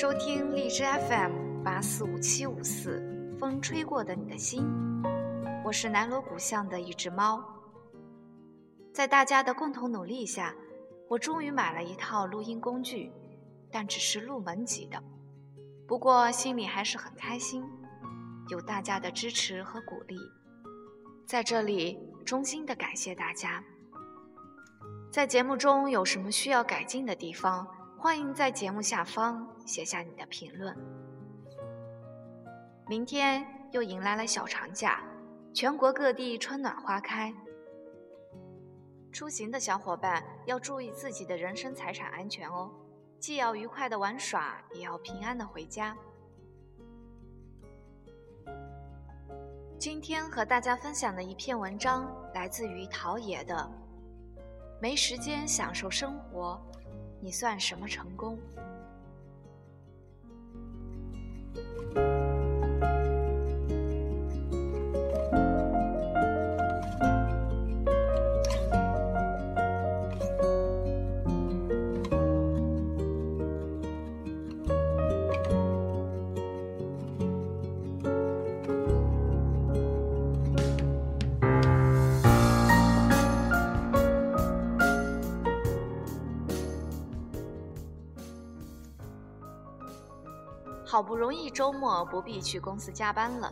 收听荔枝 FM 八四五七五四，风吹过的你的心，我是南锣鼓巷的一只猫。在大家的共同努力下，我终于买了一套录音工具，但只是入门级的。不过心里还是很开心，有大家的支持和鼓励，在这里衷心的感谢大家。在节目中有什么需要改进的地方？欢迎在节目下方写下你的评论。明天又迎来了小长假，全国各地春暖花开。出行的小伙伴要注意自己的人身财产安全哦，既要愉快的玩耍，也要平安的回家。今天和大家分享的一篇文章来自于陶冶的《没时间享受生活》。你算什么成功？好不容易周末不必去公司加班了，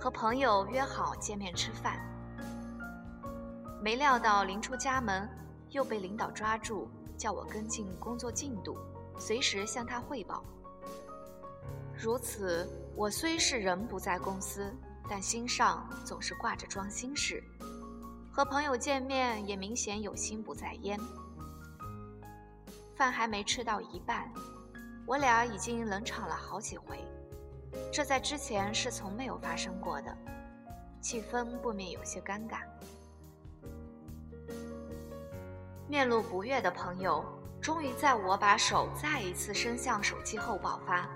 和朋友约好见面吃饭。没料到临出家门，又被领导抓住，叫我跟进工作进度，随时向他汇报。如此，我虽是人不在公司，但心上总是挂着桩心事，和朋友见面也明显有心不在焉。饭还没吃到一半。我俩已经冷场了好几回，这在之前是从没有发生过的，气氛不免有些尴尬。面露不悦的朋友，终于在我把手再一次伸向手机后爆发。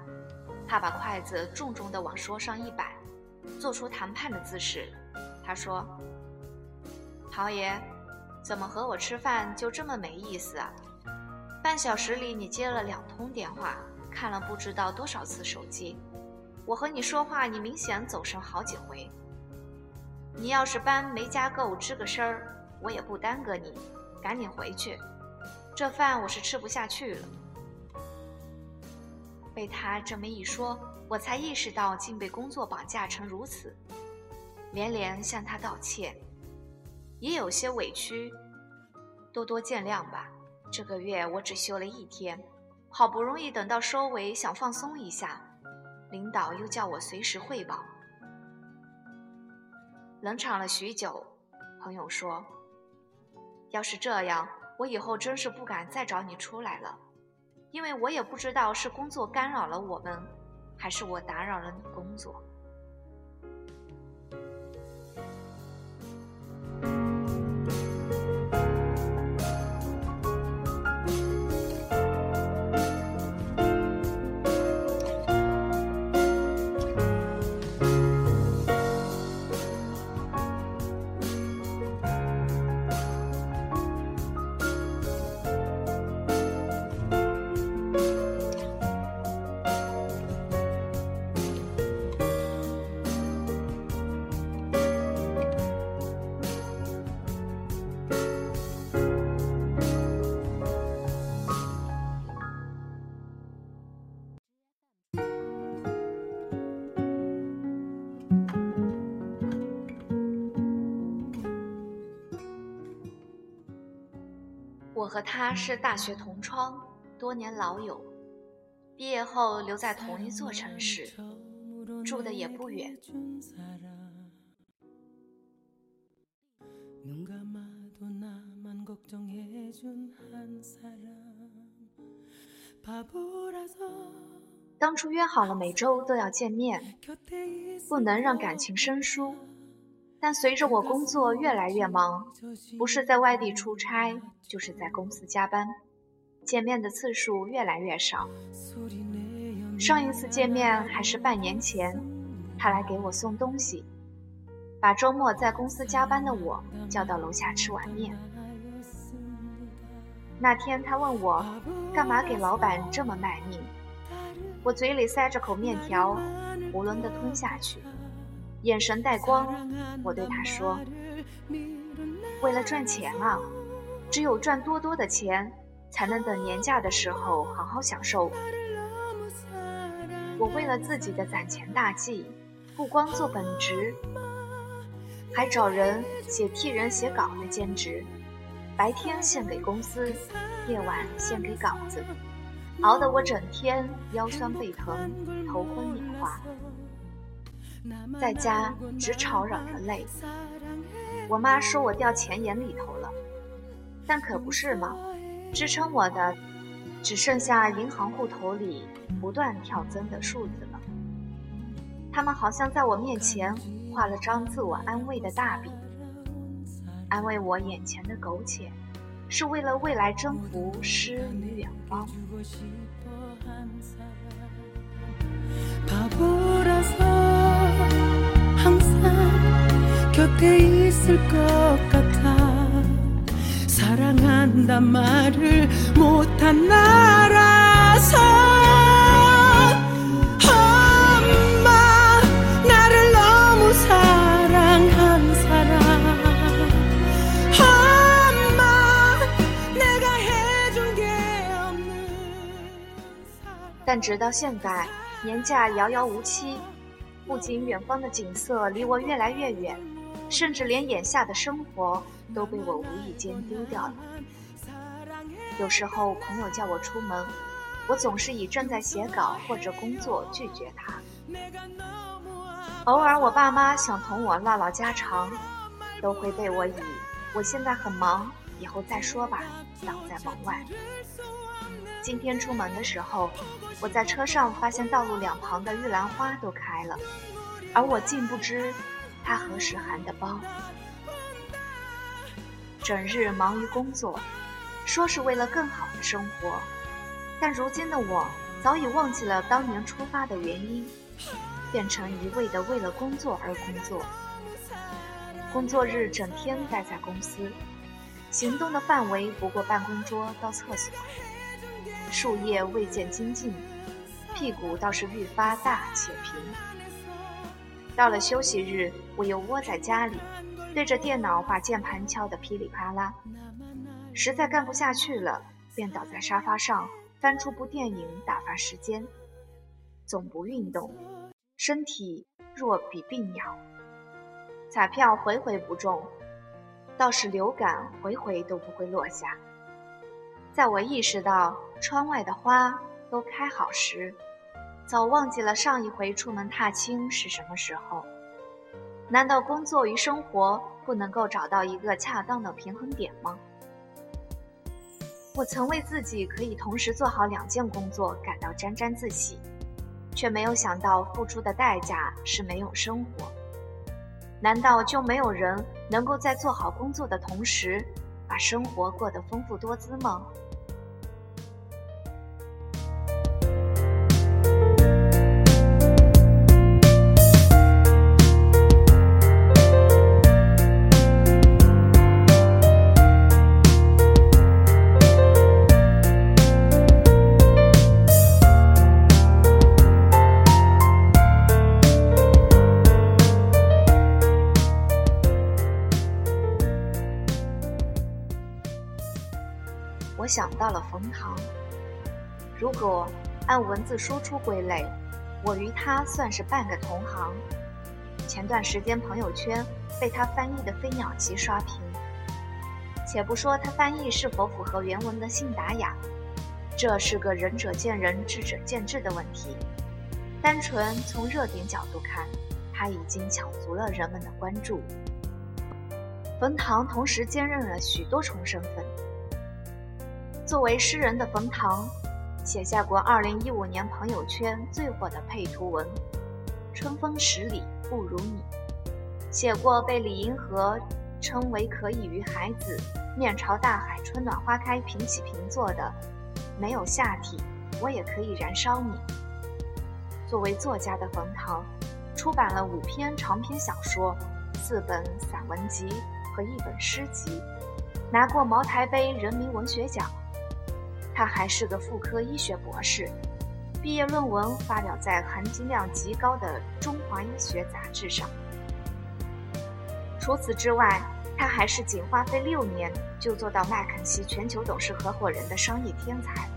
他把筷子重重地往桌上一摆，做出谈判的姿势。他说：“陶爷，怎么和我吃饭就这么没意思啊？”半小时里，你接了两通电话，看了不知道多少次手机。我和你说话，你明显走神好几回。你要是班没加够，吱个声儿，我也不耽搁你，赶紧回去。这饭我是吃不下去了。被他这么一说，我才意识到竟被工作绑架成如此，连连向他道歉，也有些委屈，多多见谅吧。这个月我只休了一天，好不容易等到收尾，想放松一下，领导又叫我随时汇报。冷场了许久，朋友说：“要是这样，我以后真是不敢再找你出来了，因为我也不知道是工作干扰了我们，还是我打扰了你工作。”我和他是大学同窗，多年老友，毕业后留在同一座城市，住的也不远。当初约好了每周都要见面，不能让感情生疏。但随着我工作越来越忙，不是在外地出差，就是在公司加班，见面的次数越来越少。上一次见面还是半年前，他来给我送东西，把周末在公司加班的我叫到楼下吃碗面。那天他问我，干嘛给老板这么卖命？我嘴里塞着口面条，囫囵地吞下去，眼神带光。我对他说：“为了赚钱啊，只有赚多多的钱，才能等年假的时候好好享受。我为了自己的攒钱大计，不光做本职，还找人写替人写稿的兼职，白天献给公司，夜晚献给稿子。”熬得我整天腰酸背疼、头昏眼花，在家只吵嚷着累。我妈说我掉钱眼里头了，但可不是嘛，支撑我的只剩下银行户头里不断跳增的数字了。他们好像在我面前画了张自我安慰的大饼，安慰我眼前的苟且。是为了未来征服诗与远方。但直到现在，年假遥遥无期，不仅远方的景色离我越来越远，甚至连眼下的生活都被我无意间丢掉了。有时候朋友叫我出门，我总是以正在写稿或者工作拒绝他。偶尔我爸妈想同我唠唠家常，都会被我以“我现在很忙，以后再说吧”挡在门外。今天出门的时候，我在车上发现道路两旁的玉兰花都开了，而我竟不知他何时含的苞。整日忙于工作，说是为了更好的生活，但如今的我早已忘记了当年出发的原因，变成一味的为了工作而工作。工作日整天待在公司，行动的范围不过办公桌到厕所。树叶未见精进，屁股倒是愈发大且平。到了休息日，我又窝在家里，对着电脑把键盘敲得噼里啪啦。实在干不下去了，便倒在沙发上翻出部电影打发时间。总不运动，身体弱比病鸟。彩票回回不中，倒是流感回回都不会落下。在我意识到窗外的花都开好时，早忘记了上一回出门踏青是什么时候。难道工作与生活不能够找到一个恰当的平衡点吗？我曾为自己可以同时做好两件工作感到沾沾自喜，却没有想到付出的代价是没有生活。难道就没有人能够在做好工作的同时，把生活过得丰富多姿吗？如果按文字输出归类，我与他算是半个同行。前段时间朋友圈被他翻译的《飞鸟集》刷屏。且不说他翻译是否符合原文的信达雅，这是个仁者见仁，智者见智的问题。单纯从热点角度看，他已经抢足了人们的关注。冯唐同时兼任了许多重身份。作为诗人的冯唐，写下过2015年朋友圈最火的配图文《春风十里不如你》，写过被李银河称为可以与孩子面朝大海、春暖花开平起平坐的《没有下体我也可以燃烧你》。作为作家的冯唐，出版了五篇长篇小说、四本散文集和一本诗集，拿过茅台杯人民文学奖。他还是个妇科医学博士，毕业论文发表在含金量极高的《中华医学杂志》上。除此之外，他还是仅花费六年就做到麦肯锡全球董事合伙人的商业天才，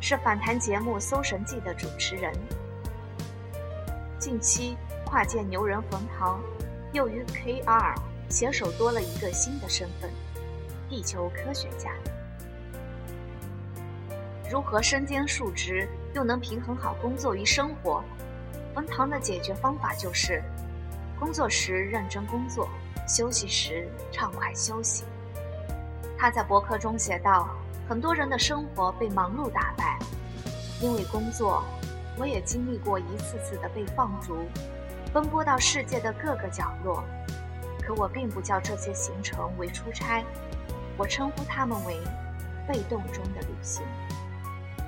是访谈节目《搜神记》的主持人。近期跨界牛人冯唐，又与 KR 携手多了一个新的身份——地球科学家。如何身兼数职，又能平衡好工作与生活？冯唐的解决方法就是：工作时认真工作，休息时畅快休息。他在博客中写道：“很多人的生活被忙碌打败，因为工作，我也经历过一次次的被放逐，奔波到世界的各个角落。可我并不叫这些行程为出差，我称呼他们为被动中的旅行。”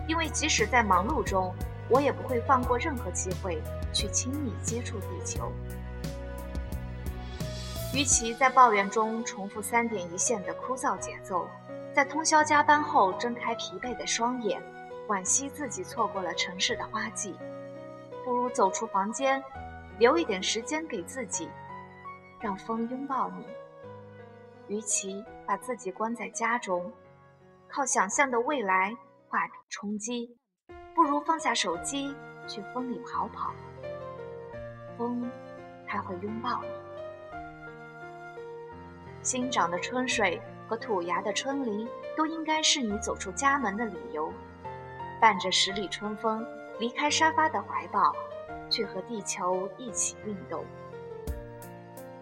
因为即使在忙碌中，我也不会放过任何机会去亲密接触地球。与其在抱怨中重复三点一线的枯燥节奏，在通宵加班后睁开疲惫的双眼，惋惜自己错过了城市的花季，不如走出房间，留一点时间给自己，让风拥抱你。与其把自己关在家中，靠想象的未来。画笔充饥，不如放下手机去风里跑跑。风，它会拥抱你。新长的春水和吐芽的春梨，都应该是你走出家门的理由。伴着十里春风，离开沙发的怀抱，去和地球一起运动。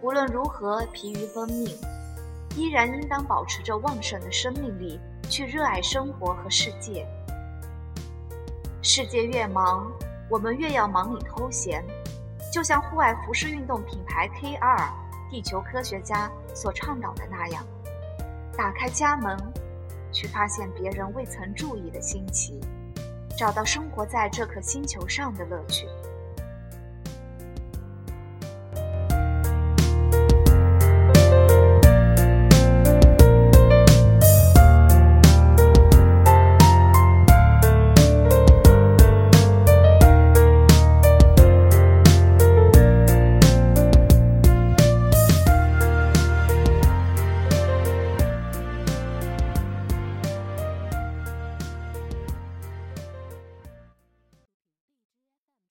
无论如何疲于奔命，依然应当保持着旺盛的生命力。去热爱生活和世界。世界越忙，我们越要忙里偷闲。就像户外服饰运动品牌 K2 地球科学家所倡导的那样，打开家门，去发现别人未曾注意的新奇，找到生活在这颗星球上的乐趣。